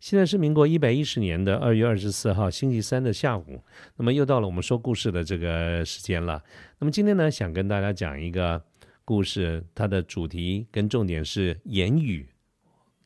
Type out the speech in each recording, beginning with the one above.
现在是民国一百一十年的二月二十四号星期三的下午，那么又到了我们说故事的这个时间了。那么今天呢，想跟大家讲一个故事，它的主题跟重点是言语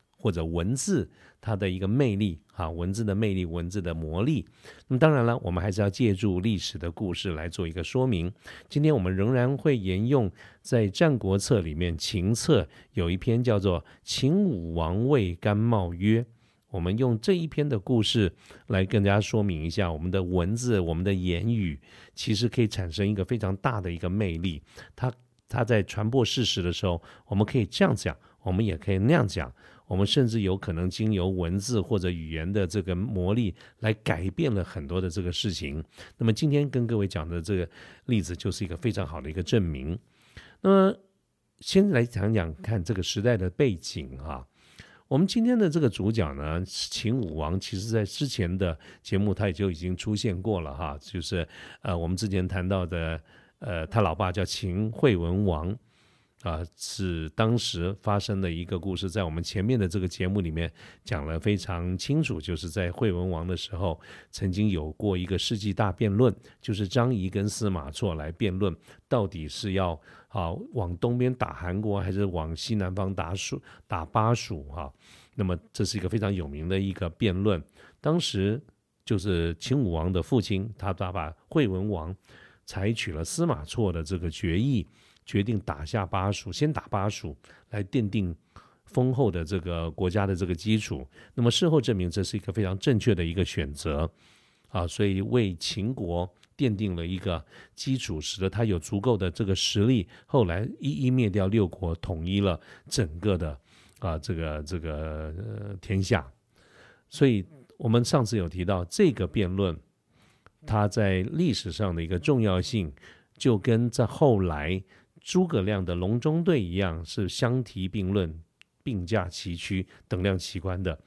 或者文字它的一个魅力啊，文字的魅力，文字的魔力。那么当然了，我们还是要借助历史的故事来做一个说明。今天我们仍然会沿用在《战国策》里面秦策有一篇叫做《秦武王谓甘茂曰》。我们用这一篇的故事来跟大家说明一下，我们的文字、我们的言语，其实可以产生一个非常大的一个魅力。它它在传播事实的时候，我们可以这样讲，我们也可以那样讲，我们甚至有可能经由文字或者语言的这个魔力来改变了很多的这个事情。那么今天跟各位讲的这个例子，就是一个非常好的一个证明。那么先来讲讲看这个时代的背景哈。我们今天的这个主角呢，秦武王，其实在之前的节目他也就已经出现过了哈，就是呃，我们之前谈到的，呃，他老爸叫秦惠文王，啊，是当时发生的一个故事，在我们前面的这个节目里面讲了非常清楚，就是在惠文王的时候，曾经有过一个世纪大辩论，就是张仪跟司马错来辩论，到底是要。好，往东边打韩国，还是往西南方打蜀打巴蜀？哈，那么这是一个非常有名的一个辩论。当时就是秦武王的父亲，他他把惠文王采取了司马错的这个决议，决定打下巴蜀，先打巴蜀，来奠定丰厚的这个国家的这个基础。那么事后证明，这是一个非常正确的一个选择啊，所以为秦国。奠定了一个基础，使得他有足够的这个实力，后来一一灭掉六国，统一了整个的啊这个这个呃天下。所以，我们上次有提到这个辩论，它在历史上的一个重要性，就跟在后来诸葛亮的隆中对一样，是相提并论、并驾齐驱、等量齐观的。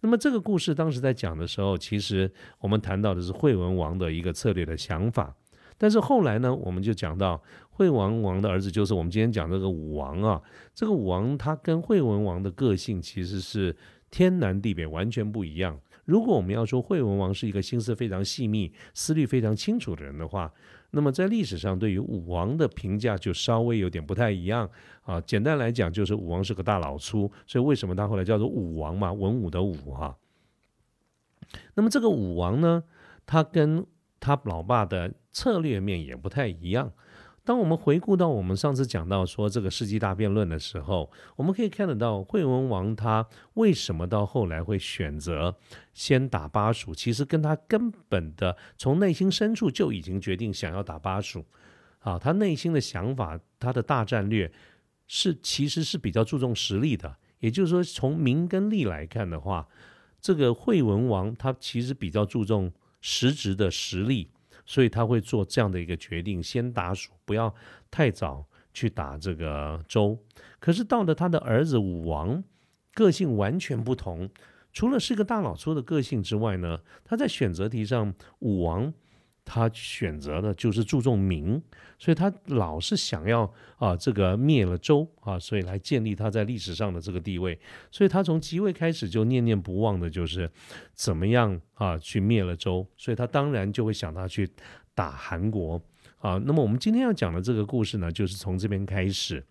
那么这个故事当时在讲的时候，其实我们谈到的是惠文王的一个策略的想法。但是后来呢，我们就讲到惠文王的儿子，就是我们今天讲这个武王啊。这个武王他跟惠文王的个性其实是天南地北，完全不一样。如果我们要说惠文王是一个心思非常细密、思虑非常清楚的人的话，那么在历史上对于武王的评价就稍微有点不太一样啊。简单来讲，就是武王是个大老粗，所以为什么他后来叫做武王嘛？文武的武哈。那么这个武王呢，他跟他老爸的策略面也不太一样。当我们回顾到我们上次讲到说这个世纪大辩论的时候，我们可以看得到惠文王他为什么到后来会选择先打巴蜀，其实跟他根本的从内心深处就已经决定想要打巴蜀。啊，他内心的想法，他的大战略是其实是比较注重实力的。也就是说，从名跟利来看的话，这个惠文王他其实比较注重实质的实力。所以他会做这样的一个决定，先打蜀，不要太早去打这个周。可是到了他的儿子武王，个性完全不同。除了是个大老粗的个性之外呢，他在选择题上，武王。他选择的就是注重名，所以他老是想要啊这个灭了周啊，所以来建立他在历史上的这个地位。所以他从即位开始就念念不忘的就是怎么样啊去灭了周，所以他当然就会想到去打韩国啊。那么我们今天要讲的这个故事呢，就是从这边开始。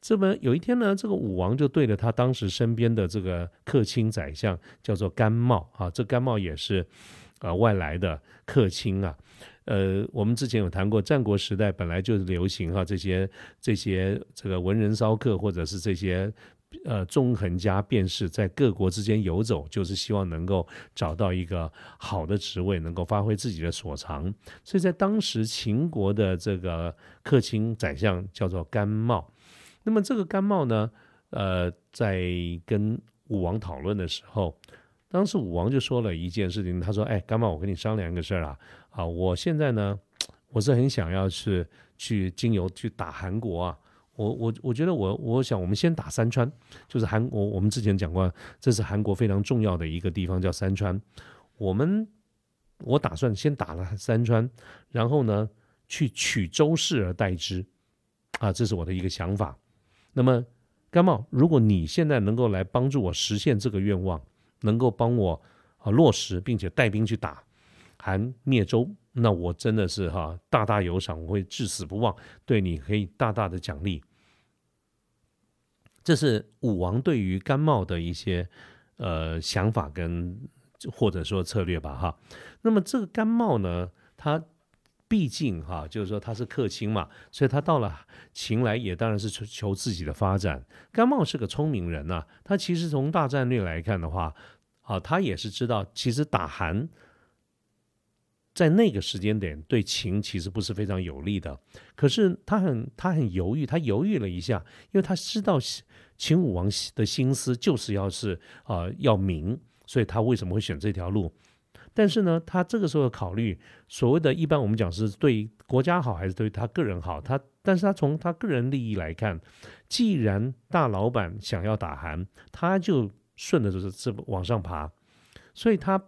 这么有一天呢，这个武王就对着他当时身边的这个客卿宰相叫做甘茂啊，这甘茂也是啊外来的客卿啊。呃，我们之前有谈过，战国时代本来就是流行哈这些这些这个文人骚客，或者是这些呃纵横家便士在各国之间游走，就是希望能够找到一个好的职位，能够发挥自己的所长。所以在当时秦国的这个客卿宰相叫做甘茂。那么这个甘茂呢，呃，在跟武王讨论的时候，当时武王就说了一件事情，他说：“哎，甘茂，我跟你商量一个事儿啊。”啊，我现在呢，我是很想要是去经由去打韩国啊。我我我觉得我我想我们先打三川，就是韩我我们之前讲过，这是韩国非常重要的一个地方叫三川。我们我打算先打了三川，然后呢去取周氏而代之，啊，这是我的一个想法。那么甘茂，如果你现在能够来帮助我实现这个愿望，能够帮我啊落实，并且带兵去打韩灭周。那我真的是哈大大有赏，我会至死不忘，对你可以大大的奖励。这是武王对于甘茂的一些呃想法跟或者说策略吧哈。那么这个甘茂呢，他毕竟哈就是说他是客卿嘛，所以他到了秦来也当然是求求自己的发展。甘茂是个聪明人呐，他其实从大战略来看的话，啊他也是知道其实打韩。在那个时间点，对秦其实不是非常有利的。可是他很他很犹豫，他犹豫了一下，因为他知道秦武王的心思就是要是啊要明，所以他为什么会选这条路？但是呢，他这个时候考虑所谓的一般我们讲是对国家好还是对他个人好？他但是他从他个人利益来看，既然大老板想要打韩，他就顺着这这往上爬，所以他。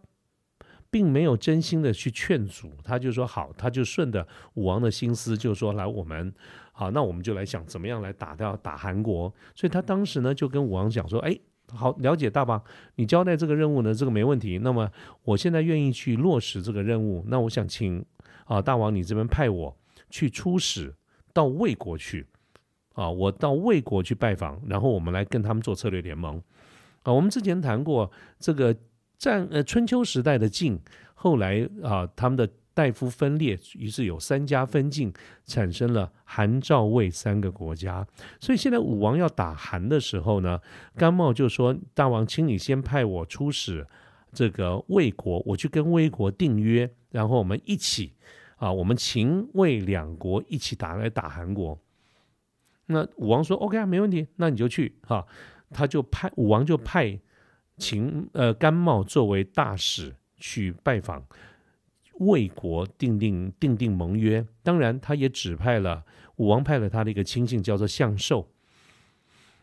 并没有真心的去劝阻，他就说好，他就顺着武王的心思，就说来我们好，那我们就来想怎么样来打掉打韩国。所以他当时呢就跟武王讲说，哎，好，了解大王，你交代这个任务呢，这个没问题。那么我现在愿意去落实这个任务，那我想请啊大王你这边派我去出使到魏国去啊，我到魏国去拜访，然后我们来跟他们做策略联盟啊。我们之前谈过这个。战呃春秋时代的晋，后来啊他们的大夫分裂，于是有三家分晋，产生了韩赵魏三个国家。所以现在武王要打韩的时候呢，甘茂就说：“大王，请你先派我出使这个魏国，我去跟魏国订约，然后我们一起啊，我们秦魏两国一起打来打韩国。”那武王说：“OK 啊，没问题，那你就去哈。”他就派武王就派。秦呃，甘茂作为大使去拜访魏国，订定订定盟约。当然，他也指派了武王派了他的一个亲信，叫做向寿。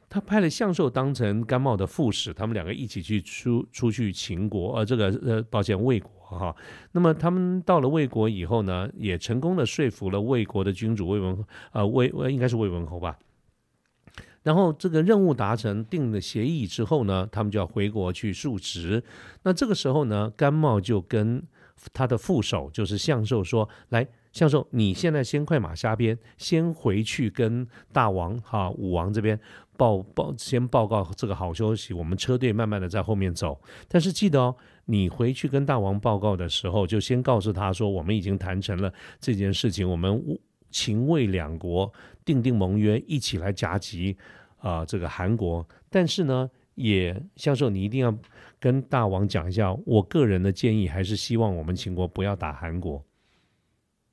他派了向寿当成甘茂的副使，他们两个一起去出出去秦国，呃，这个呃，抱歉，魏国哈。那么他们到了魏国以后呢，也成功的说服了魏国的君主魏文，呃，魏应该是魏文侯吧。然后这个任务达成，定了协议之后呢，他们就要回国去述职。那这个时候呢，甘茂就跟他的副手，就是相寿说：“来，相寿，你现在先快马加鞭，先回去跟大王哈武王这边报报，先报告这个好消息。我们车队慢慢的在后面走。但是记得哦，你回去跟大王报告的时候，就先告诉他说，我们已经谈成了这件事情，我们秦魏两国订定盟约，一起来夹击。”啊，这个韩国，但是呢，也向寿，你一定要跟大王讲一下，我个人的建议还是希望我们秦国不要打韩国，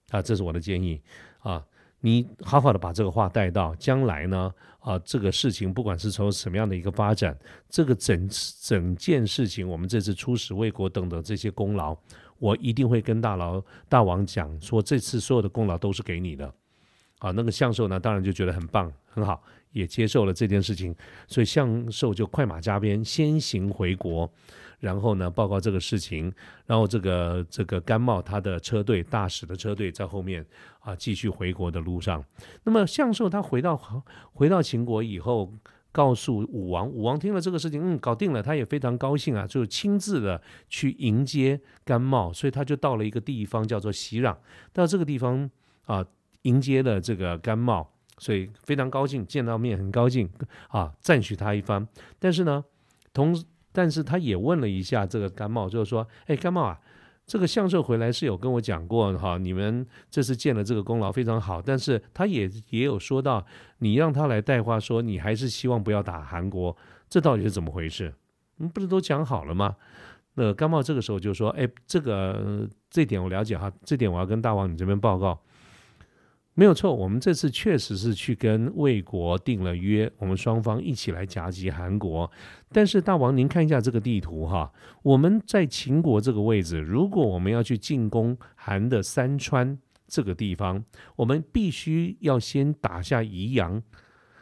啊，这是我的建议。啊，你好好的把这个话带到，将来呢，啊，这个事情不管是从什么样的一个发展，这个整整件事情，我们这次出使魏国等等这些功劳，我一定会跟大佬大王讲，说这次所有的功劳都是给你的，啊，那个向寿呢，当然就觉得很棒，很好。也接受了这件事情，所以向寿就快马加鞭先行回国，然后呢报告这个事情，然后这个这个甘茂他的车队大使的车队在后面啊继续回国的路上。那么向寿他回到回到秦国以后，告诉武王，武王听了这个事情，嗯，搞定了，他也非常高兴啊，就亲自的去迎接甘茂，所以他就到了一个地方叫做袭壤，到这个地方啊迎接了这个甘茂。所以非常高兴见到面，很高兴啊，赞许他一番。但是呢，同但是他也问了一下这个甘茂，就是说，哎，甘茂啊，这个相寿回来是有跟我讲过哈，你们这次建了这个功劳非常好，但是他也也有说到，你让他来带话，说你还是希望不要打韩国，这到底是怎么回事？嗯，不是都讲好了吗？那甘茂这个时候就说，哎，这个这点我了解哈，这点我要跟大王你这边报告。没有错，我们这次确实是去跟魏国定了约，我们双方一起来夹击韩国。但是大王，您看一下这个地图哈，我们在秦国这个位置，如果我们要去进攻韩的三川这个地方，我们必须要先打下宜阳。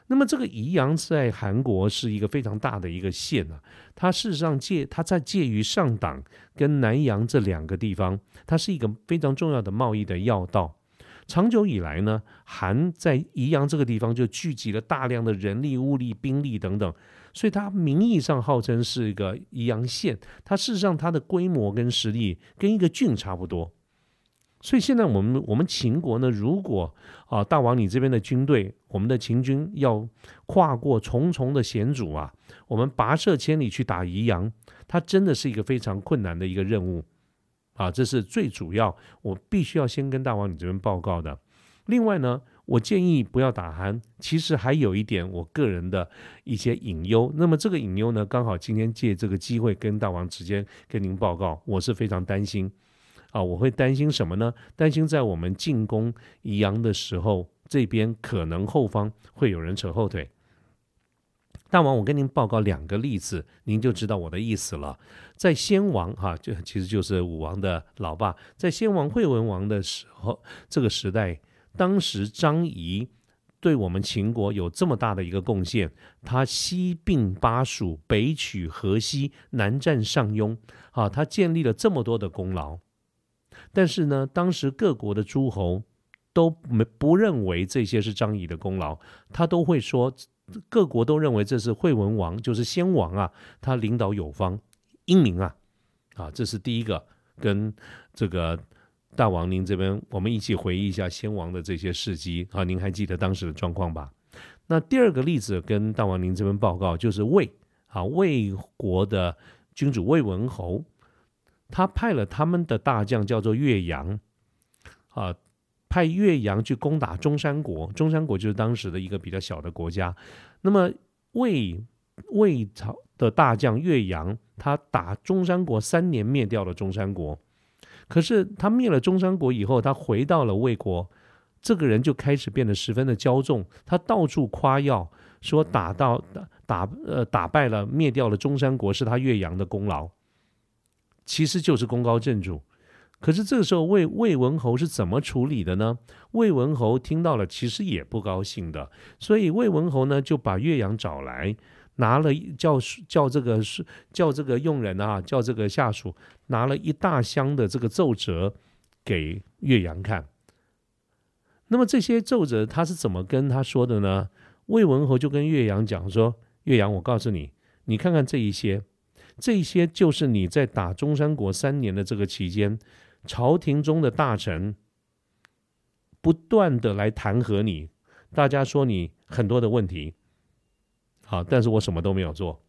那么这个宜阳在韩国是一个非常大的一个县啊，它事实上介它在介于上党跟南阳这两个地方，它是一个非常重要的贸易的要道。长久以来呢，韩在宜阳这个地方就聚集了大量的人力、物力、兵力等等，所以它名义上号称是一个宜阳县，它事实上它的规模跟实力跟一个郡差不多。所以现在我们我们秦国呢，如果啊大王你这边的军队，我们的秦军要跨过重重的险阻啊，我们跋涉千里去打宜阳，它真的是一个非常困难的一个任务啊，这是最主要，我必须要先跟大王你这边报告的。另外呢，我建议不要打鼾，其实还有一点我个人的一些隐忧。那么这个隐忧呢，刚好今天借这个机会跟大王直接跟您报告，我是非常担心。啊，我会担心什么呢？担心在我们进攻宜阳的时候，这边可能后方会有人扯后腿。大王，我跟您报告两个例子，您就知道我的意思了。在先王哈，就其实就是武王的老爸，在先王惠文王的时候，这个时代，当时张仪对我们秦国有这么大的一个贡献，他西并巴蜀，北取河西，南占上庸，啊，他建立了这么多的功劳。但是呢，当时各国的诸侯都没不认为这些是张仪的功劳，他都会说，各国都认为这是惠文王，就是先王啊，他领导有方，英明啊，啊，这是第一个跟这个大王您这边，我们一起回忆一下先王的这些事迹啊，您还记得当时的状况吧？那第二个例子跟大王您这边报告，就是魏啊，魏国的君主魏文侯。他派了他们的大将叫做岳阳，啊，派岳阳去攻打中山国。中山国就是当时的一个比较小的国家。那么魏魏朝的大将岳阳，他打中山国三年，灭掉了中山国。可是他灭了中山国以后，他回到了魏国，这个人就开始变得十分的骄纵，他到处夸耀说打到打打呃打败了灭掉了中山国是他岳阳的功劳。其实就是功高震主，可是这个时候魏魏文侯是怎么处理的呢？魏文侯听到了，其实也不高兴的，所以魏文侯呢就把岳阳找来，拿了叫叫这个是叫这个佣人啊，叫这个下属拿了一大箱的这个奏折给岳阳看。那么这些奏折他是怎么跟他说的呢？魏文侯就跟岳阳讲说：“岳阳，我告诉你，你看看这一些。”这些就是你在打中山国三年的这个期间，朝廷中的大臣不断的来弹劾你，大家说你很多的问题，好，但是我什么都没有做，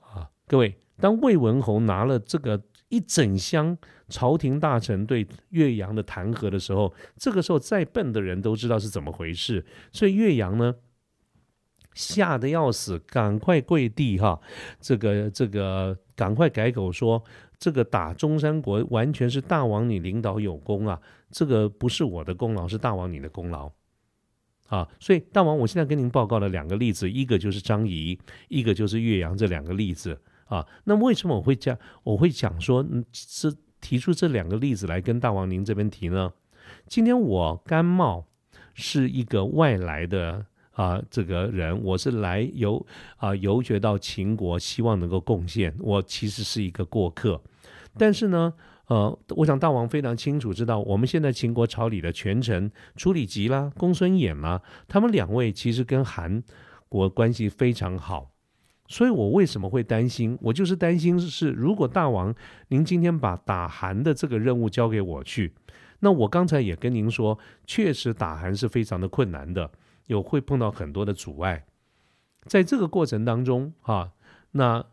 啊，各位，当魏文侯拿了这个一整箱朝廷大臣对岳阳的弹劾的时候，这个时候再笨的人都知道是怎么回事，所以岳阳呢？吓得要死，赶快跪地哈！这个这个，赶快改口说，这个打中山国完全是大王你领导有功啊，这个不是我的功劳，是大王你的功劳啊！所以大王，我现在跟您报告了两个例子，一个就是张仪，一个就是岳阳这两个例子啊。那为什么我会讲，我会讲说，是提出这两个例子来跟大王您这边提呢？今天我甘茂是一个外来的。啊，这个人我是来游啊游学到秦国，希望能够贡献。我其实是一个过客，但是呢，呃，我想大王非常清楚知道，我们现在秦国朝里的权臣楚里吉啦、公孙衍啦，他们两位其实跟韩国关系非常好。所以我为什么会担心？我就是担心是，如果大王您今天把打韩的这个任务交给我去，那我刚才也跟您说，确实打韩是非常的困难的。有会碰到很多的阻碍，在这个过程当中，哈，那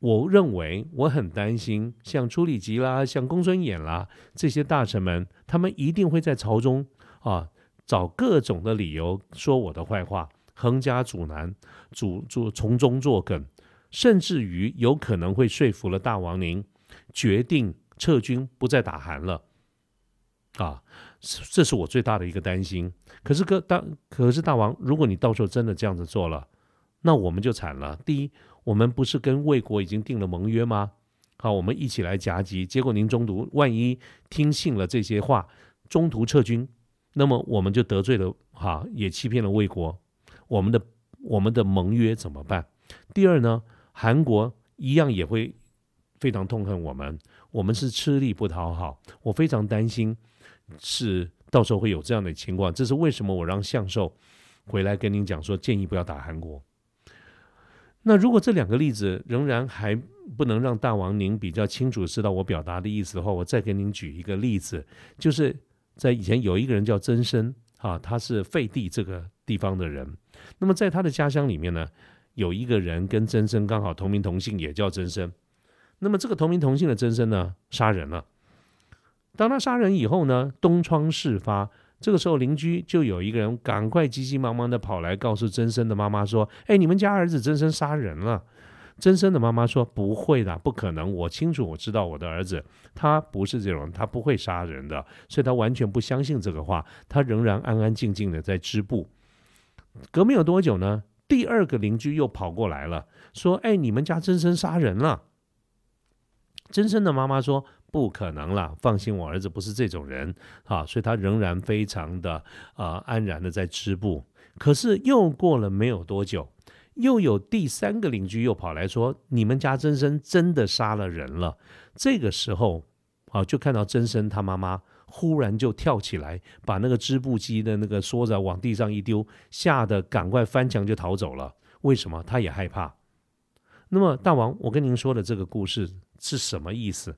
我认为我很担心，像朱里吉啦，像公孙衍啦这些大臣们，他们一定会在朝中啊找各种的理由说我的坏话，横加阻拦，阻阻从中作梗，甚至于有可能会说服了大王您决定撤军，不再打韩了，啊。这是我最大的一个担心。可是，哥大可是大王，如果你到时候真的这样子做了，那我们就惨了。第一，我们不是跟魏国已经定了盟约吗？好，我们一起来夹击。结果您中途万一听信了这些话，中途撤军，那么我们就得罪了哈，也欺骗了魏国，我们的我们的盟约怎么办？第二呢，韩国一样也会非常痛恨我们，我们是吃力不讨好，我非常担心是到时候会有这样的情况，这是为什么我让向寿回来跟您讲说，建议不要打韩国。那如果这两个例子仍然还不能让大王您比较清楚知道我表达的意思的话，我再给您举一个例子，就是在以前有一个人叫曾参啊，他是废帝这个地方的人。那么在他的家乡里面呢，有一个人跟曾参刚好同名同姓，也叫曾参。那么这个同名同姓的曾参呢，杀人了。当他杀人以后呢，东窗事发。这个时候，邻居就有一个人赶快急急忙忙的跑来告诉曾生的妈妈说：“哎，你们家儿子曾生杀人了。”曾生的妈妈说：“不会的，不可能，我清楚，我知道我的儿子他不是这种，他不会杀人的。”所以，他完全不相信这个话，他仍然安安静静的在织布。隔没有多久呢，第二个邻居又跑过来了，说：“哎，你们家曾生杀人了。”曾生的妈妈说。不可能了，放心，我儿子不是这种人啊，所以他仍然非常的啊安然的在织布。可是又过了没有多久，又有第三个邻居又跑来说：“你们家曾生真的杀了人了。”这个时候啊，就看到曾生他妈妈忽然就跳起来，把那个织布机的那个梭子往地上一丢，吓得赶快翻墙就逃走了。为什么？他也害怕。那么大王，我跟您说的这个故事是什么意思？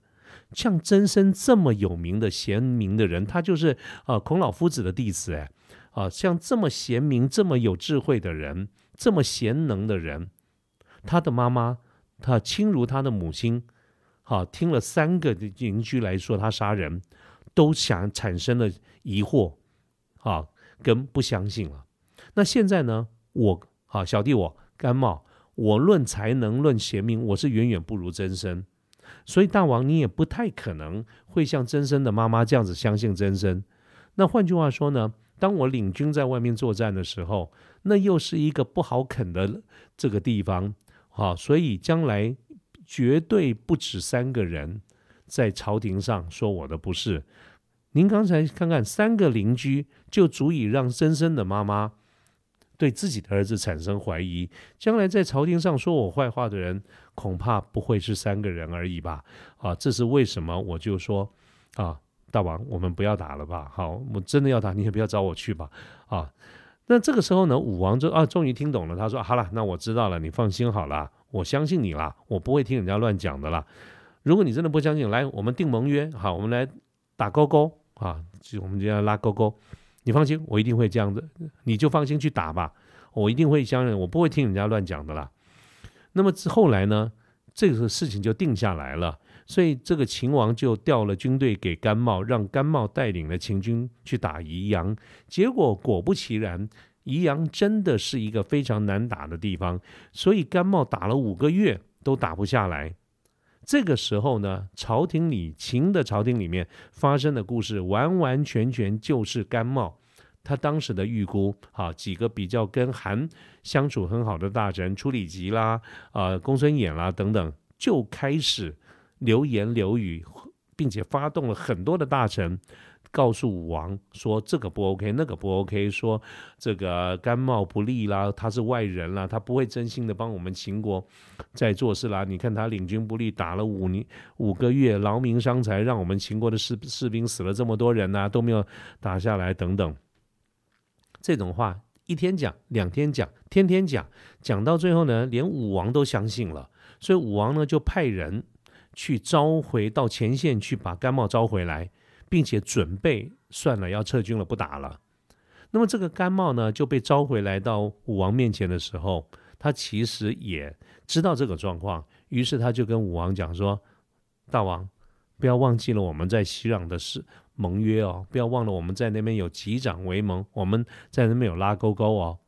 像曾参这么有名的贤明的人，他就是啊孔老夫子的弟子哎啊，像这么贤明、这么有智慧的人，这么贤能的人，他的妈妈他亲如他的母亲，好听了三个邻居来说他杀人，都想产生了疑惑啊，跟不相信了。那现在呢，我啊小弟我甘茂，我论才能论贤明，我是远远不如曾参。所以大王，你也不太可能会像曾生的妈妈这样子相信曾生。那换句话说呢，当我领军在外面作战的时候，那又是一个不好啃的这个地方，好，所以将来绝对不止三个人在朝廷上说我的不是。您刚才看看，三个邻居就足以让曾生的妈妈。对自己的儿子产生怀疑，将来在朝廷上说我坏话的人，恐怕不会是三个人而已吧？啊，这是为什么？我就说啊，大王，我们不要打了吧？好，我真的要打，你也不要找我去吧？啊，那这个时候呢，武王就啊，终于听懂了。他说：“好了，那我知道了，你放心好了，我相信你啦，我不会听人家乱讲的啦。如果你真的不相信，来，我们定盟约，好，我们来打勾勾啊，就我们就要拉勾勾。”你放心，我一定会这样子，你就放心去打吧，我一定会相信，我不会听人家乱讲的啦。那么后来呢，这个事情就定下来了，所以这个秦王就调了军队给甘茂，让甘茂带领了秦军去打宜阳。结果果不其然，宜阳真的是一个非常难打的地方，所以甘茂打了五个月都打不下来。这个时候呢，朝廷里秦的朝廷里面发生的故事，完完全全就是甘茂他当时的预估，啊，几个比较跟韩相处很好的大臣，楚里吉啦，啊，公孙衍啦等等，就开始流言流语，并且发动了很多的大臣。告诉武王说这个不 OK，那个不 OK，说这个甘茂不利啦，他是外人啦，他不会真心的帮我们秦国在做事啦。你看他领军不利，打了五年五个月，劳民伤财，让我们秦国的士士兵死了这么多人呐，都没有打下来等等。这种话一天讲，两天讲，天天讲，讲到最后呢，连武王都相信了，所以武王呢就派人去召回到前线去把甘茂招回来。并且准备算了，要撤军了，不打了。那么这个甘茂呢，就被召回来到武王面前的时候，他其实也知道这个状况，于是他就跟武王讲说：“大王，不要忘记了我们在西壤的是盟约哦，不要忘了我们在那边有击掌为盟，我们在那边有拉勾勾哦。”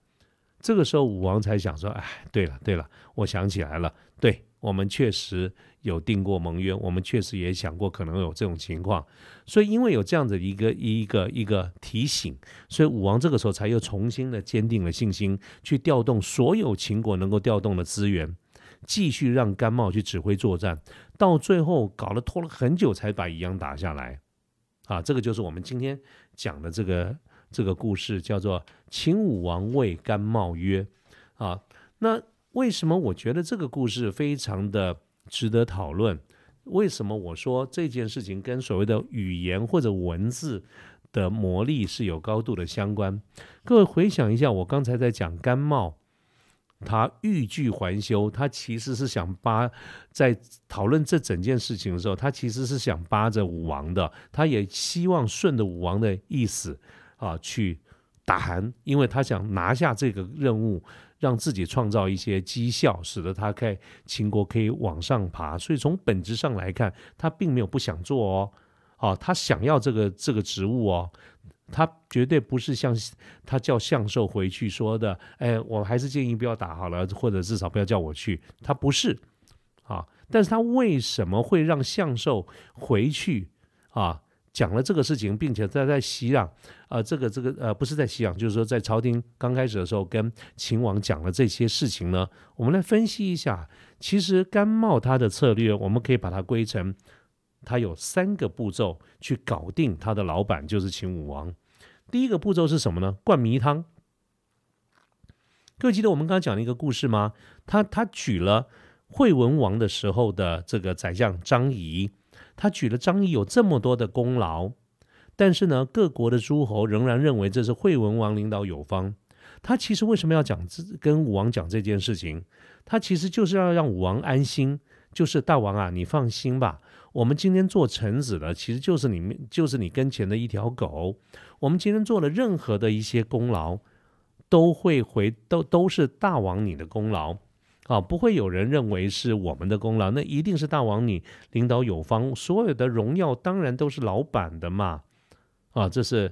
这个时候武王才想说：“哎，对了对了，我想起来了，对我们确实。”有定过盟约，我们确实也想过可能有这种情况，所以因为有这样的一个一个一个提醒，所以武王这个时候才又重新的坚定了信心，去调动所有秦国能够调动的资源，继续让甘茂去指挥作战，到最后搞了拖了很久才把宜阳打下来。啊，这个就是我们今天讲的这个这个故事，叫做秦武王谓甘茂曰：啊，那为什么我觉得这个故事非常的值得讨论？为什么我说这件事情跟所谓的语言或者文字的魔力是有高度的相关？各位回想一下，我刚才在讲甘茂。他欲拒还休，他其实是想扒在讨论这整件事情的时候，他其实是想扒着武王的，他也希望顺着武王的意思啊去打韩，因为他想拿下这个任务，让自己创造一些绩效，使得他在秦国可以往上爬。所以从本质上来看，他并没有不想做哦，哦，他想要这个这个职务哦。他绝对不是像他叫向寿回去说的，哎，我还是建议不要打好了，或者至少不要叫我去。他不是啊，但是他为什么会让向寿回去啊？讲了这个事情，并且在在袭壤，呃，这个这个呃，不是在袭壤，就是说在朝廷刚开始的时候跟秦王讲了这些事情呢？我们来分析一下，其实甘茂他的策略，我们可以把它归成。他有三个步骤去搞定他的老板，就是秦武王。第一个步骤是什么呢？灌迷汤。各位记得我们刚刚讲的一个故事吗？他他举了惠文王的时候的这个宰相张仪，他举了张仪有这么多的功劳，但是呢，各国的诸侯仍然认为这是惠文王领导有方。他其实为什么要讲这跟武王讲这件事情？他其实就是要让武王安心，就是大王啊，你放心吧。我们今天做臣子的，其实就是你们，就是你跟前的一条狗。我们今天做了任何的一些功劳，都会回，都都是大王你的功劳啊，不会有人认为是我们的功劳，那一定是大王你领导有方，所有的荣耀当然都是老板的嘛。啊，这是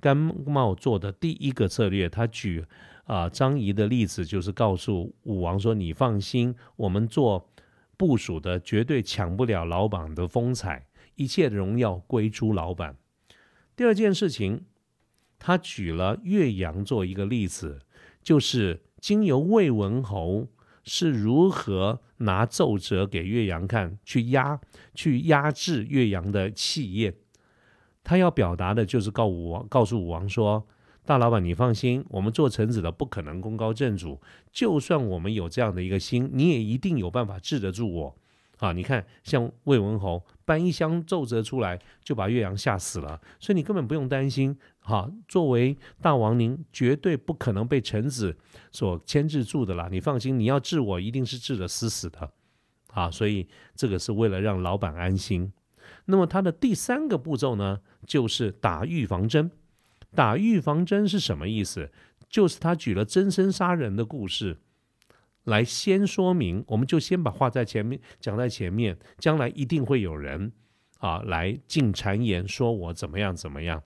甘茂做的第一个策略。他举啊张仪的例子，就是告诉武王说：“你放心，我们做。”部署的绝对抢不了老板的风采，一切荣耀归诸老板。第二件事情，他举了岳阳做一个例子，就是经由魏文侯是如何拿奏折给岳阳看，去压去压制岳阳的气焰。他要表达的就是告武王，告诉武王说。大老板，你放心，我们做臣子的不可能功高震主。就算我们有这样的一个心，你也一定有办法治得住我。啊，你看，像魏文侯搬一箱奏折出来，就把岳阳吓死了。所以你根本不用担心。哈，作为大王，您绝对不可能被臣子所牵制住的啦。你放心，你要治我，一定是治得死死的。啊，所以这个是为了让老板安心。那么他的第三个步骤呢，就是打预防针。打预防针是什么意思？就是他举了真身杀人的故事，来先说明，我们就先把话在前面讲在前面，将来一定会有人啊来进谗言，说我怎么样怎么样。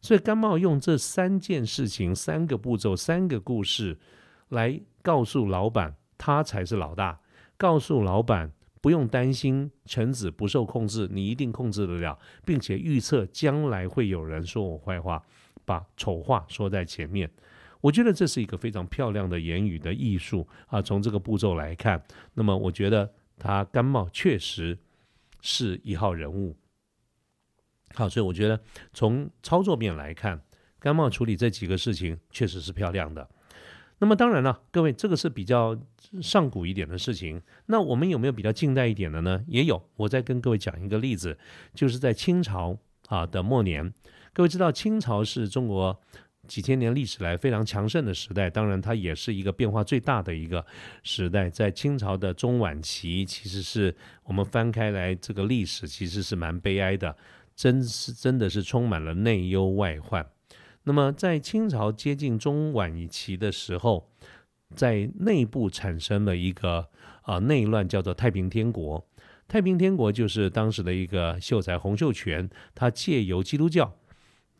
所以甘茂用这三件事情、三个步骤、三个故事，来告诉老板，他才是老大，告诉老板不用担心臣子不受控制，你一定控制得了，并且预测将来会有人说我坏话。把丑话说在前面，我觉得这是一个非常漂亮的言语的艺术啊。从这个步骤来看，那么我觉得他甘茂确实是一号人物。好，所以我觉得从操作面来看，甘茂处理这几个事情确实是漂亮的。那么当然了，各位，这个是比较上古一点的事情。那我们有没有比较近代一点的呢？也有。我再跟各位讲一个例子，就是在清朝啊的末年。各位知道，清朝是中国几千年历史来非常强盛的时代，当然它也是一个变化最大的一个时代。在清朝的中晚期，其实是我们翻开来这个历史，其实是蛮悲哀的，真是真的是充满了内忧外患。那么在清朝接近中晚期的时候，在内部产生了一个啊内乱，叫做太平天国。太平天国就是当时的一个秀才洪秀全，他借由基督教。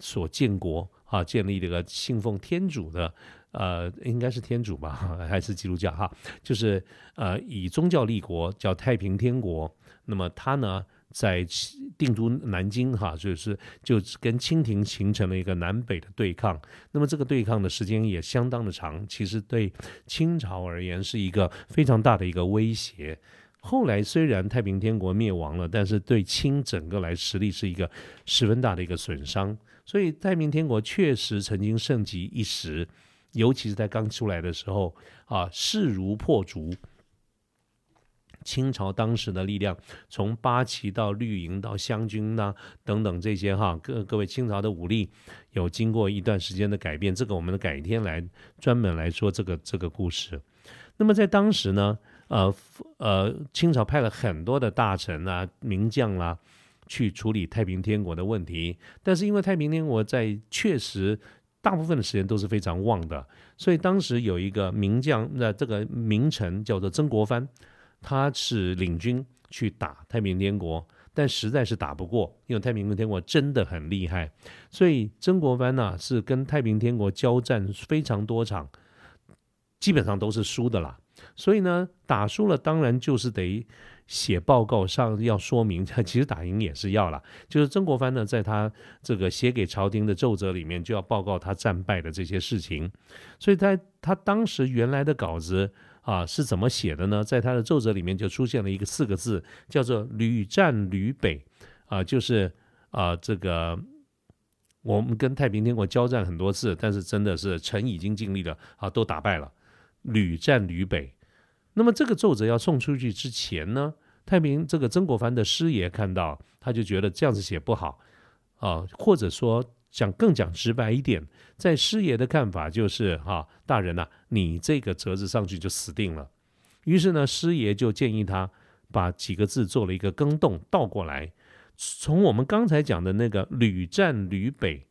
所建国啊，建立这个信奉天主的，呃，应该是天主吧，还是基督教哈？就是呃，以宗教立国，叫太平天国。那么他呢，在定都南京哈，就是就跟清廷形成了一个南北的对抗。那么这个对抗的时间也相当的长，其实对清朝而言是一个非常大的一个威胁。后来虽然太平天国灭亡了，但是对清整个来实力是一个十分大的一个损伤。所以太平天国确实曾经盛极一时，尤其是在刚出来的时候啊，势如破竹。清朝当时的力量，从八旗到绿营到湘军呐等等这些哈，各各位清朝的武力有经过一段时间的改变，这个我们改天来专门来说这个这个故事。那么在当时呢，呃呃，清朝派了很多的大臣啊、名将啦，去处理太平天国的问题，但是因为太平天国在确实大部分的时间都是非常旺的，所以当时有一个名将，那这个名臣叫做曾国藩。他是领军去打太平天国，但实在是打不过，因为太平天国真的很厉害，所以曾国藩呢是跟太平天国交战非常多场，基本上都是输的啦。所以呢，打输了当然就是得写报告上要说明，其实打赢也是要了。就是曾国藩呢，在他这个写给朝廷的奏折里面就要报告他战败的这些事情，所以在他当时原来的稿子。啊，是怎么写的呢？在他的奏折里面就出现了一个四个字，叫做“屡战屡北”，啊，就是啊，这个我们跟太平天国交战很多次，但是真的是臣已经尽力了，啊，都打败了，屡战屡北。那么这个奏折要送出去之前呢，太平这个曾国藩的师爷看到，他就觉得这样子写不好，啊，或者说。讲更讲直白一点，在师爷的看法就是哈，大人呐，你这个折子上去就死定了。于是呢，师爷就建议他把几个字做了一个更动，倒过来，从我们刚才讲的那个“屡战屡北”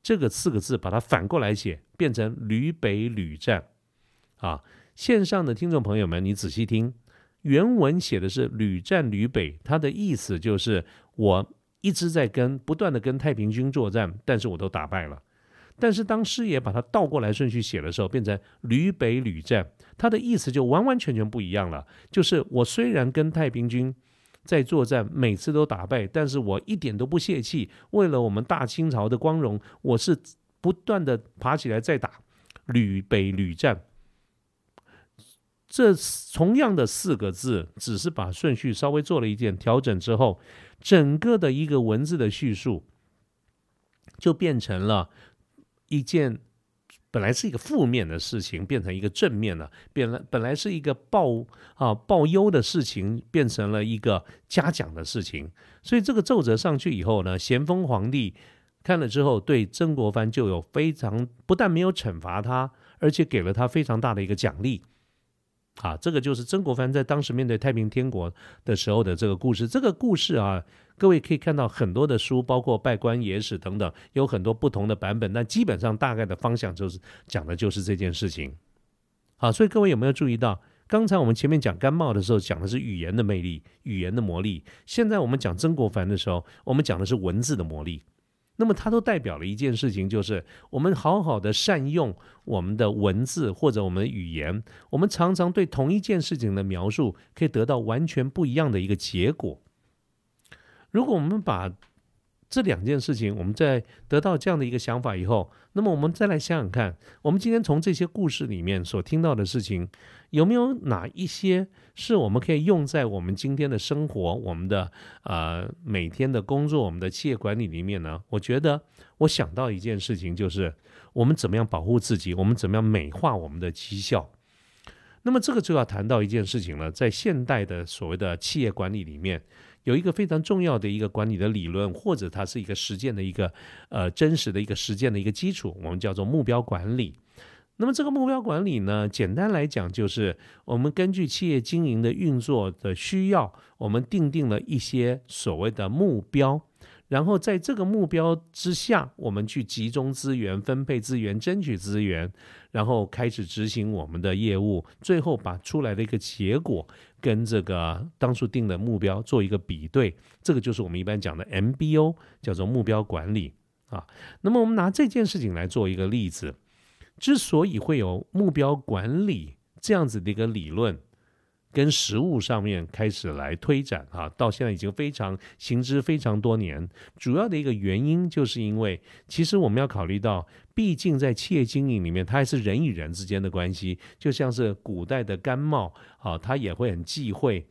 这个四个字，把它反过来写，变成“屡北屡战”。啊，线上的听众朋友们，你仔细听，原文写的是“屡战屡北”，它的意思就是我。一直在跟不断的跟太平军作战，但是我都打败了。但是当师爷把它倒过来顺序写的时候，变成屡北屡战，他的意思就完完全全不一样了。就是我虽然跟太平军在作战，每次都打败，但是我一点都不泄气。为了我们大清朝的光荣，我是不断的爬起来再打，屡北屡战。这同样的四个字，只是把顺序稍微做了一点调整之后。整个的一个文字的叙述，就变成了一件本来是一个负面的事情，变成一个正面了。变了，本来是一个报啊报忧的事情，变成了一个嘉奖的事情。所以这个奏折上去以后呢，咸丰皇帝看了之后，对曾国藩就有非常不但没有惩罚他，而且给了他非常大的一个奖励。啊，这个就是曾国藩在当时面对太平天国的时候的这个故事。这个故事啊，各位可以看到很多的书，包括《拜官野史》等等，有很多不同的版本。但基本上大概的方向就是讲的就是这件事情。好，所以各位有没有注意到，刚才我们前面讲甘茂的时候讲的是语言的魅力、语言的魔力，现在我们讲曾国藩的时候，我们讲的是文字的魔力。那么它都代表了一件事情，就是我们好好的善用我们的文字或者我们的语言，我们常常对同一件事情的描述，可以得到完全不一样的一个结果。如果我们把这两件事情，我们在得到这样的一个想法以后，那么我们再来想想看，我们今天从这些故事里面所听到的事情，有没有哪一些是我们可以用在我们今天的生活、我们的呃每天的工作、我们的企业管理里面呢？我觉得我想到一件事情，就是我们怎么样保护自己，我们怎么样美化我们的绩效。那么这个就要谈到一件事情了，在现代的所谓的企业管理里面。有一个非常重要的一个管理的理论，或者它是一个实践的一个呃真实的一个实践的一个基础，我们叫做目标管理。那么这个目标管理呢，简单来讲就是我们根据企业经营的运作的需要，我们定定了一些所谓的目标。然后在这个目标之下，我们去集中资源、分配资源、争取资源，然后开始执行我们的业务，最后把出来的一个结果跟这个当初定的目标做一个比对，这个就是我们一般讲的 MBO，叫做目标管理啊。那么我们拿这件事情来做一个例子，之所以会有目标管理这样子的一个理论，跟实物上面开始来推展啊，到现在已经非常行之非常多年。主要的一个原因，就是因为其实我们要考虑到，毕竟在企业经营里面，它还是人与人之间的关系，就像是古代的甘茂啊，他也会很忌讳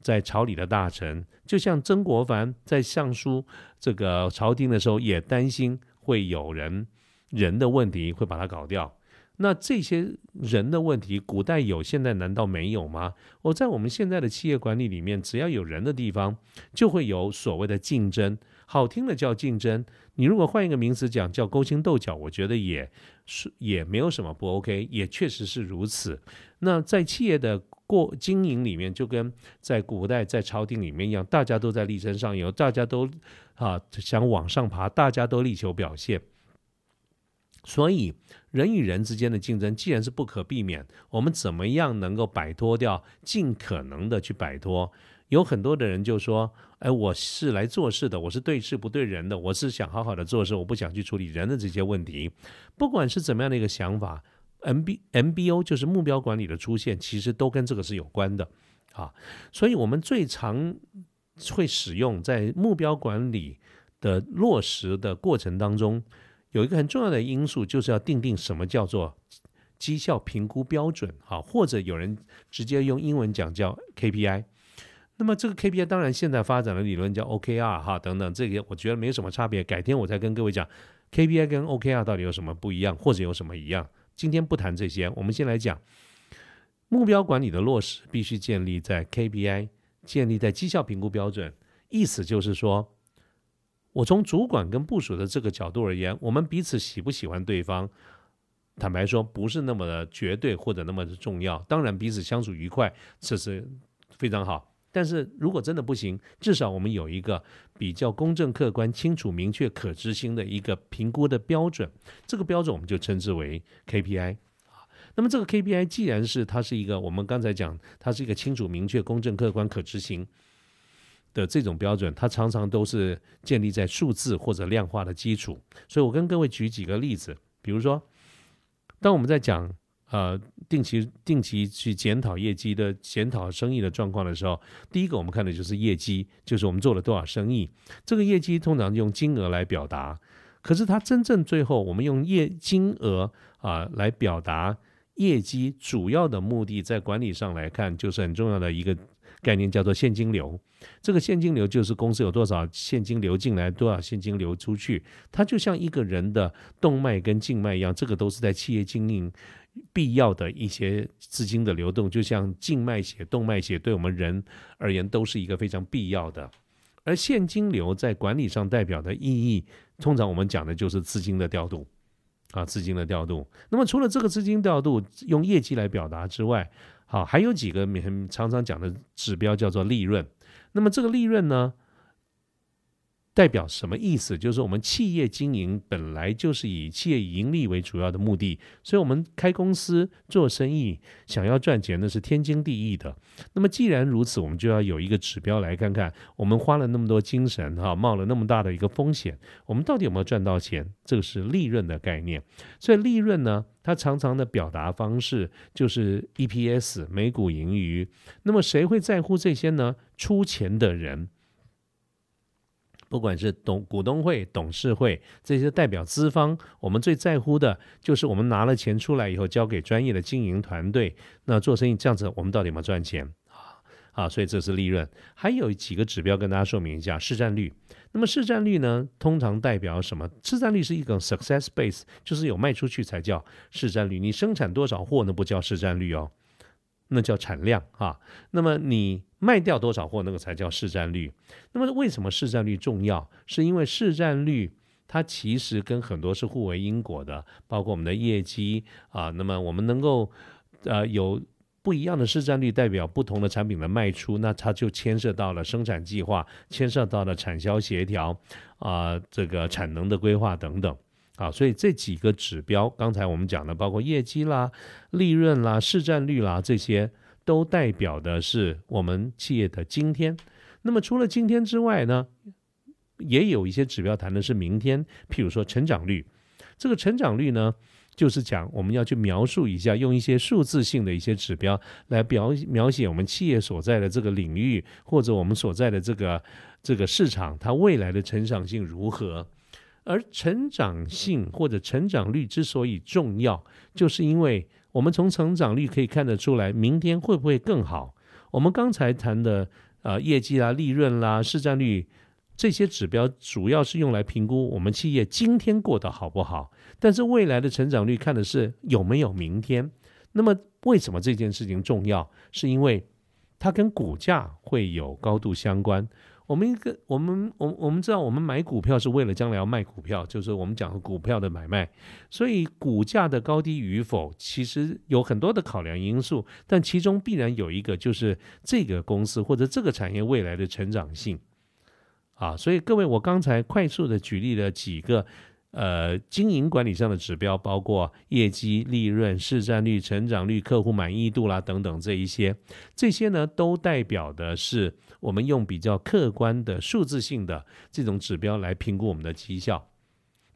在朝里的大臣，就像曾国藩在上书这个朝廷的时候，也担心会有人人的问题会把它搞掉。那这些人的问题，古代有，现在难道没有吗？我在我们现在的企业管理里面，只要有人的地方，就会有所谓的竞争。好听的叫竞争，你如果换一个名词讲，叫勾心斗角，我觉得也是也没有什么不 OK，也确实是如此。那在企业的过经营里面，就跟在古代在朝廷里面一样，大家都在力争上游，大家都啊想往上爬，大家都力求表现。所以，人与人之间的竞争既然是不可避免，我们怎么样能够摆脱掉？尽可能的去摆脱。有很多的人就说：“哎，我是来做事的，我是对事不对人的，我是想好好的做事，我不想去处理人的这些问题。”不管是怎么样的一个想法，M B M B O 就是目标管理的出现，其实都跟这个是有关的啊。所以，我们最常会使用在目标管理的落实的过程当中。有一个很重要的因素，就是要定定什么叫做绩效评估标准，哈，或者有人直接用英文讲叫 KPI。那么这个 KPI 当然现在发展的理论叫 OKR，哈，等等，这个我觉得没什么差别。改天我再跟各位讲 KPI 跟 OKR 到底有什么不一样，或者有什么一样。今天不谈这些，我们先来讲目标管理的落实必须建立在 KPI，建立在绩效评估标准，意思就是说。我从主管跟部署的这个角度而言，我们彼此喜不喜欢对方，坦白说不是那么的绝对或者那么的重要。当然彼此相处愉快这是非常好，但是如果真的不行，至少我们有一个比较公正、客观、清楚、明确、可执行的一个评估的标准。这个标准我们就称之为 KPI 啊。那么这个 KPI 既然是它是一个我们刚才讲，它是一个清楚、明确、公正、客观、可执行。的这种标准，它常常都是建立在数字或者量化的基础。所以我跟各位举几个例子，比如说，当我们在讲呃定期定期去检讨业绩的检讨生意的状况的时候，第一个我们看的就是业绩，就是我们做了多少生意。这个业绩通常用金额来表达，可是它真正最后我们用业金额啊来表达业绩，主要的目的在管理上来看，就是很重要的一个。概念叫做现金流，这个现金流就是公司有多少现金流进来，多少现金流出去，它就像一个人的动脉跟静脉一样，这个都是在企业经营必要的一些资金的流动，就像静脉血、动脉血，对我们人而言都是一个非常必要的。而现金流在管理上代表的意义，通常我们讲的就是资金的调度啊，资金的调度。那么除了这个资金调度用业绩来表达之外，好，还有几个常常讲的指标叫做利润。那么这个利润呢？代表什么意思？就是我们企业经营本来就是以企业盈利为主要的目的，所以我们开公司做生意，想要赚钱那是天经地义的。那么既然如此，我们就要有一个指标来看看，我们花了那么多精神哈，冒了那么大的一个风险，我们到底有没有赚到钱？这个是利润的概念。所以利润呢，它常常的表达方式就是 EPS 每股盈余。那么谁会在乎这些呢？出钱的人。不管是董股东会、董事会这些代表资方，我们最在乎的就是我们拿了钱出来以后，交给专业的经营团队，那做生意这样子，我们到底有没有赚钱啊？啊，所以这是利润。还有几个指标跟大家说明一下，市占率。那么市占率呢，通常代表什么？市占率是一个 success base，就是有卖出去才叫市占率。你生产多少货，那不叫市占率哦。那叫产量啊，那么你卖掉多少货，那个才叫市占率。那么为什么市占率重要？是因为市占率它其实跟很多是互为因果的，包括我们的业绩啊。那么我们能够呃有不一样的市占率，代表不同的产品的卖出，那它就牵涉到了生产计划，牵涉到了产销协调啊，这个产能的规划等等。啊，所以这几个指标，刚才我们讲的，包括业绩啦、利润啦、市占率啦，这些都代表的是我们企业的今天。那么除了今天之外呢，也有一些指标谈的是明天，譬如说成长率。这个成长率呢，就是讲我们要去描述一下，用一些数字性的一些指标来表描写我们企业所在的这个领域，或者我们所在的这个这个市场，它未来的成长性如何。而成长性或者成长率之所以重要，就是因为我们从成长率可以看得出来，明天会不会更好。我们刚才谈的呃业绩啦、利润啦、市占率。这些指标主要是用来评估我们企业今天过得好不好，但是未来的成长率看的是有没有明天。那么为什么这件事情重要？是因为它跟股价会有高度相关。我们一个我们我我们知道，我们买股票是为了将来要卖股票，就是我们讲股票的买卖。所以股价的高低与否，其实有很多的考量因素，但其中必然有一个就是这个公司或者这个产业未来的成长性。啊，所以各位，我刚才快速的举例了几个，呃，经营管理上的指标，包括业绩、利润、市占率、成长率、客户满意度啦等等这一些，这些呢都代表的是我们用比较客观的数字性的这种指标来评估我们的绩效。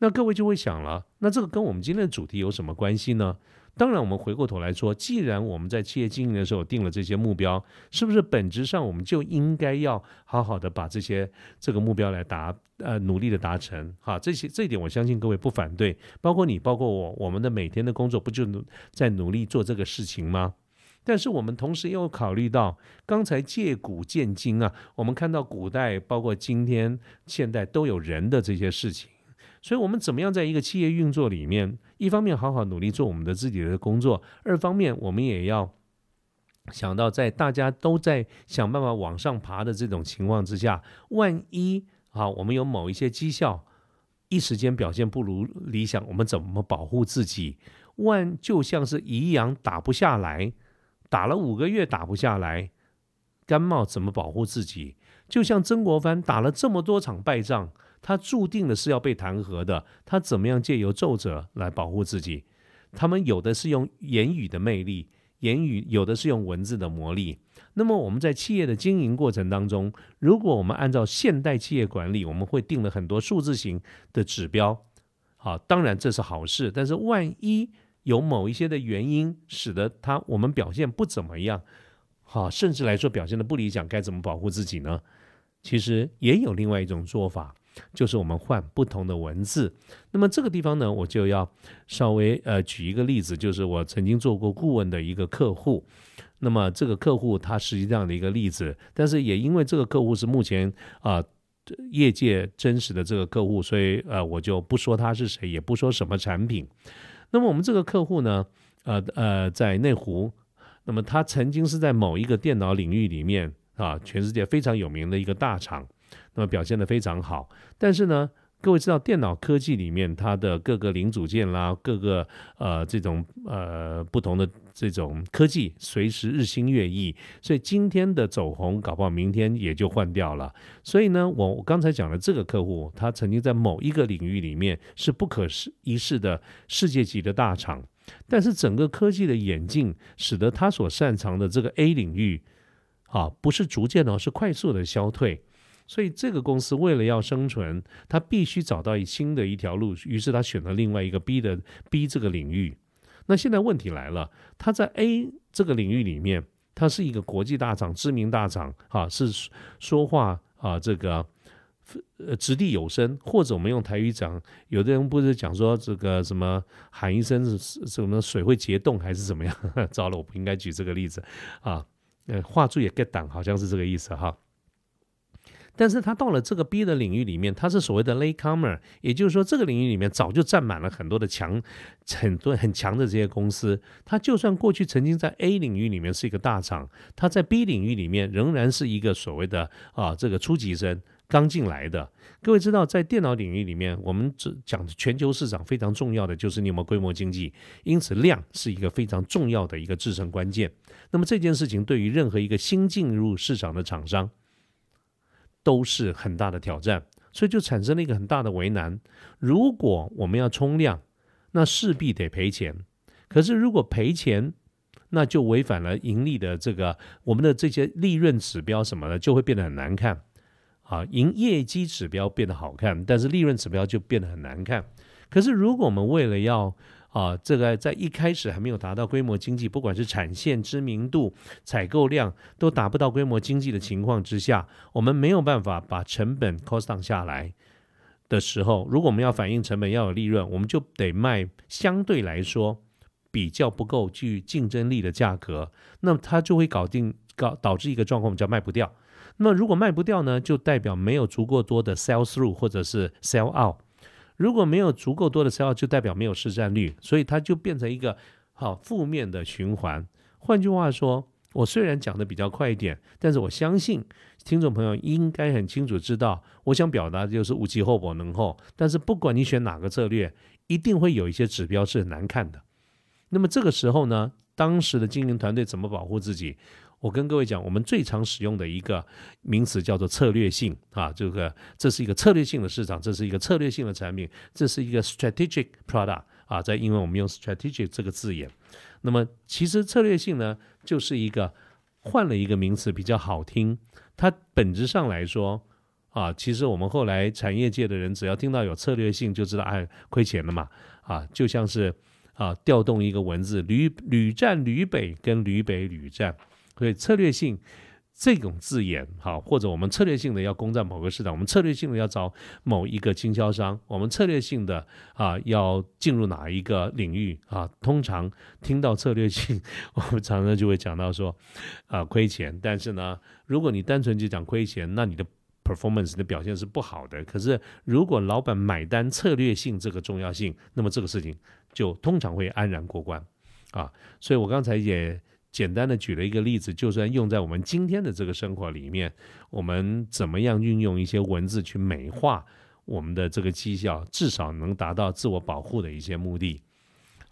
那各位就会想了，那这个跟我们今天的主题有什么关系呢？当然，我们回过头来说，既然我们在企业经营的时候定了这些目标，是不是本质上我们就应该要好好的把这些这个目标来达呃努力的达成？哈，这些这一点我相信各位不反对，包括你，包括我，我们的每天的工作不就在努力做这个事情吗？但是我们同时又考虑到刚才借古鉴今啊，我们看到古代包括今天现代都有人的这些事情。所以，我们怎么样在一个企业运作里面，一方面好好努力做我们的自己的工作，二方面我们也要想到，在大家都在想办法往上爬的这种情况之下，万一啊，我们有某一些绩效一时间表现不如理想，我们怎么保护自己？万就像是一阳打不下来，打了五个月打不下来，甘冒怎么保护自己？就像曾国藩打了这么多场败仗。他注定的是要被弹劾的。他怎么样借由奏折来保护自己？他们有的是用言语的魅力，言语有的是用文字的魔力。那么我们在企业的经营过程当中，如果我们按照现代企业管理，我们会定了很多数字型的指标。好，当然这是好事。但是万一有某一些的原因使得他我们表现不怎么样，好，甚至来说表现的不理想，该怎么保护自己呢？其实也有另外一种做法。就是我们换不同的文字，那么这个地方呢，我就要稍微呃举一个例子，就是我曾经做过顾问的一个客户，那么这个客户他是这样的一个例子，但是也因为这个客户是目前啊业界真实的这个客户，所以呃我就不说他是谁，也不说什么产品。那么我们这个客户呢，呃呃在内湖，那么他曾经是在某一个电脑领域里面啊全世界非常有名的一个大厂。那么表现的非常好，但是呢，各位知道电脑科技里面它的各个零组件啦，各个呃这种呃不同的这种科技，随时日新月异，所以今天的走红，搞不好明天也就换掉了。所以呢，我刚才讲的这个客户，他曾经在某一个领域里面是不可一世的世界级的大厂，但是整个科技的演进，使得他所擅长的这个 A 领域啊，不是逐渐哦，是快速的消退。所以这个公司为了要生存，他必须找到新的一条路，于是他选了另外一个 B 的 B 这个领域。那现在问题来了，他在 A 这个领域里面，他是一个国际大厂、知名大厂，啊，是说话啊，这个呃掷地有声，或者我们用台语讲，有的人不是讲说这个什么喊一声是什么水会结冻还是怎么样？糟了，我不应该举这个例子啊。呃，话术也 get 档，好像是这个意思哈。但是他到了这个 B 的领域里面，他是所谓的 latecomer，也就是说这个领域里面早就占满了很多的强、很多很强的这些公司。他就算过去曾经在 A 领域里面是一个大厂，他在 B 领域里面仍然是一个所谓的啊这个初级生刚进来的。各位知道，在电脑领域里面，我们只讲全球市场非常重要的就是你有没有规模经济，因此量是一个非常重要的一个制胜关键。那么这件事情对于任何一个新进入市场的厂商。都是很大的挑战，所以就产生了一个很大的为难。如果我们要冲量，那势必得赔钱。可是如果赔钱，那就违反了盈利的这个我们的这些利润指标什么的，就会变得很难看。啊，营业绩指标变得好看，但是利润指标就变得很难看。可是如果我们为了要啊，这个在一开始还没有达到规模经济，不管是产线知名度、采购量都达不到规模经济的情况之下，我们没有办法把成本 cost down 下来的时候，如果我们要反映成本要有利润，我们就得卖相对来说比较不够具竞争力的价格，那么它就会搞定搞导致一个状况，我们叫卖不掉。那么如果卖不掉呢，就代表没有足够多的 sell through 或者是 sell out。如果没有足够多的 sell，就代表没有市占率，所以它就变成一个好负面的循环。换句话说，我虽然讲的比较快一点，但是我相信听众朋友应该很清楚知道，我想表达的就是无其厚薄能厚。但是不管你选哪个策略，一定会有一些指标是很难看的。那么这个时候呢，当时的经营团队怎么保护自己？我跟各位讲，我们最常使用的一个名词叫做策略性啊，这个这是一个策略性的市场，这是一个策略性的产品，这是一个 strategic product 啊，在英文我们用 strategic 这个字眼。那么其实策略性呢，就是一个换了一个名词比较好听，它本质上来说啊，其实我们后来产业界的人只要听到有策略性，就知道哎亏钱了嘛啊，就像是啊调动一个文字吕吕战吕北跟吕北吕战。所以策略性这种字眼，好，或者我们策略性的要攻占某个市场，我们策略性的要找某一个经销商，我们策略性的啊要进入哪一个领域啊？通常听到策略性，我们常常就会讲到说啊亏钱。但是呢，如果你单纯就讲亏钱，那你的 performance 的表现是不好的。可是如果老板买单策略性这个重要性，那么这个事情就通常会安然过关啊。所以我刚才也。简单的举了一个例子，就算用在我们今天的这个生活里面，我们怎么样运用一些文字去美化我们的这个绩效，至少能达到自我保护的一些目的。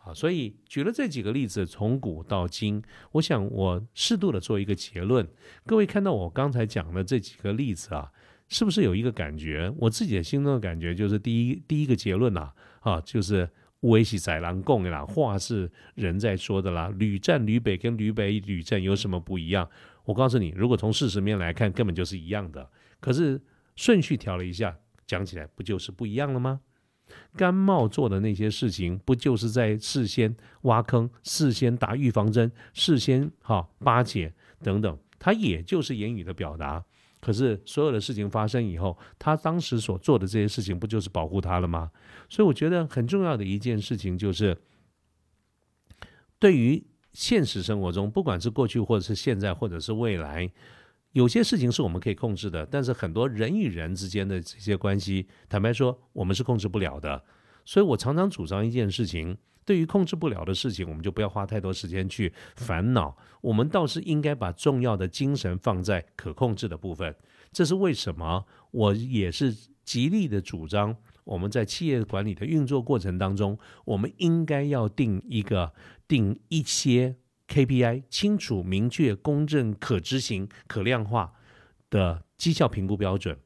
啊，所以举了这几个例子，从古到今，我想我适度的做一个结论。各位看到我刚才讲的这几个例子啊，是不是有一个感觉？我自己的心中的感觉就是，第一，第一个结论呐，啊，就是。威西宰狼共啦，话是人在说的啦。屡战屡北跟屡北屡战有什么不一样？我告诉你，如果从事实面来看，根本就是一样的。可是顺序调了一下，讲起来不就是不一样了吗？甘茂做的那些事情，不就是在事先挖坑、事先打预防针、事先哈巴结等等？它也就是言语的表达。可是所有的事情发生以后，他当时所做的这些事情，不就是保护他了吗？所以我觉得很重要的一件事情就是，对于现实生活中，不管是过去或者是现在或者是未来，有些事情是我们可以控制的，但是很多人与人之间的这些关系，坦白说，我们是控制不了的。所以我常常主张一件事情。对于控制不了的事情，我们就不要花太多时间去烦恼。我们倒是应该把重要的精神放在可控制的部分。这是为什么？我也是极力的主张，我们在企业管理的运作过程当中，我们应该要定一个、定一些 KPI，清楚、明确、公正、可执行、可量化的绩效评估标准。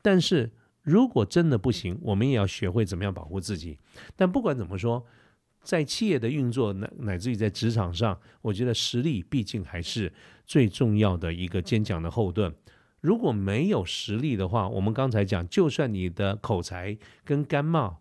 但是如果真的不行，我们也要学会怎么样保护自己。但不管怎么说。在企业的运作乃乃至于在职场上，我觉得实力毕竟还是最重要的一个坚强的后盾。如果没有实力的话，我们刚才讲，就算你的口才跟甘茂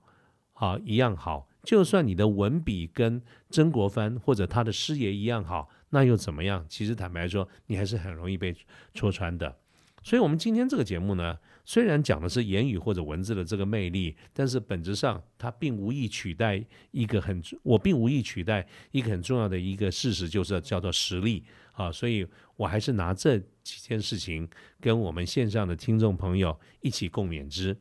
啊一样好，就算你的文笔跟曾国藩或者他的师爷一样好，那又怎么样？其实坦白说，你还是很容易被戳穿的。所以，我们今天这个节目呢，虽然讲的是言语或者文字的这个魅力，但是本质上它并无意取代一个很，我并无意取代一个很重要的一个事实，就是叫做实力啊。所以我还是拿这几件事情跟我们线上的听众朋友一起共勉之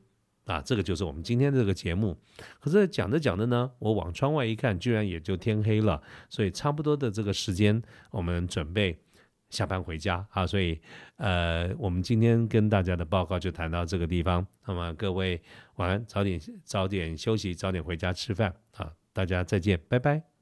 啊。这个就是我们今天这个节目。可是讲着讲着呢，我往窗外一看，居然也就天黑了。所以差不多的这个时间，我们准备。下班回家啊，所以呃，我们今天跟大家的报告就谈到这个地方。那么各位晚安，早点早点休息，早点回家吃饭啊，大家再见，拜拜。